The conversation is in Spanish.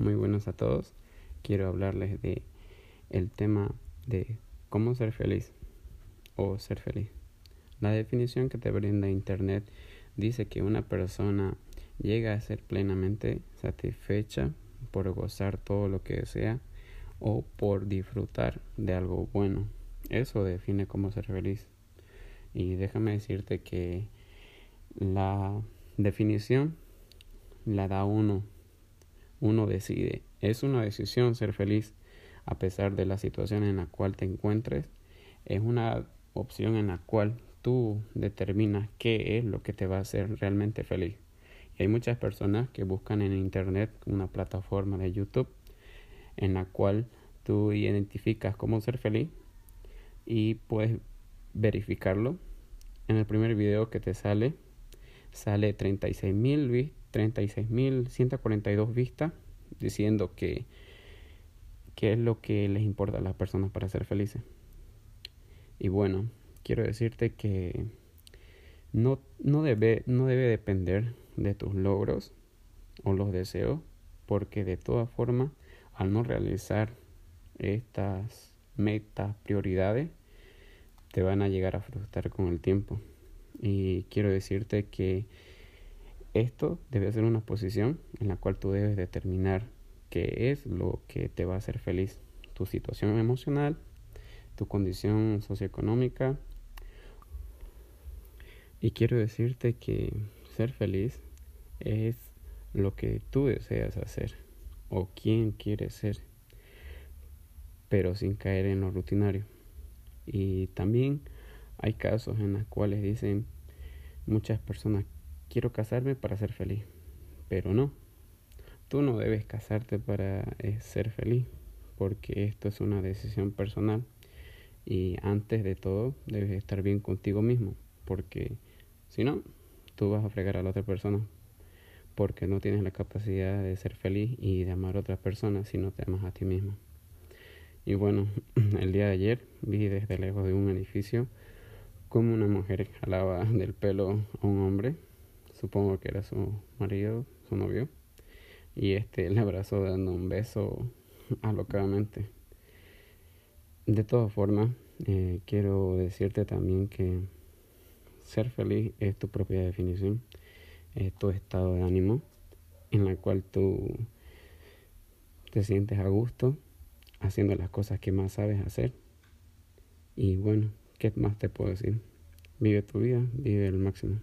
Muy buenos a todos. Quiero hablarles de el tema de cómo ser feliz o ser feliz. La definición que te brinda internet dice que una persona llega a ser plenamente satisfecha por gozar todo lo que desea o por disfrutar de algo bueno. Eso define cómo ser feliz. Y déjame decirte que la definición la da uno. Uno decide. Es una decisión ser feliz a pesar de la situación en la cual te encuentres. Es una opción en la cual tú determinas qué es lo que te va a hacer realmente feliz. Y hay muchas personas que buscan en internet una plataforma de YouTube en la cual tú identificas cómo ser feliz y puedes verificarlo. En el primer video que te sale sale 36.142 vistas diciendo que qué es lo que les importa a las personas para ser felices. Y bueno, quiero decirte que no, no, debe, no debe depender de tus logros o los deseos, porque de todas formas, al no realizar estas metas, prioridades, te van a llegar a frustrar con el tiempo. Y quiero decirte que esto debe ser una posición en la cual tú debes determinar qué es lo que te va a hacer feliz. Tu situación emocional, tu condición socioeconómica. Y quiero decirte que ser feliz es lo que tú deseas hacer o quién quieres ser, pero sin caer en lo rutinario. Y también hay casos en los cuales dicen muchas personas, quiero casarme para ser feliz, pero no, tú no debes casarte para eh, ser feliz, porque esto es una decisión personal y antes de todo debes estar bien contigo mismo, porque si no, tú vas a fregar a la otra persona, porque no tienes la capacidad de ser feliz y de amar a otras personas si no te amas a ti mismo. Y bueno, el día de ayer vi desde lejos de un edificio como una mujer jalaba del pelo a un hombre, supongo que era su marido, su novio, y este le abrazó dando un beso alocadamente. De todas formas, eh, quiero decirte también que ser feliz es tu propia definición, es tu estado de ánimo en la cual tú te sientes a gusto haciendo las cosas que más sabes hacer. Y bueno, ¿qué más te puedo decir? Vive tu vida, vive el máximo.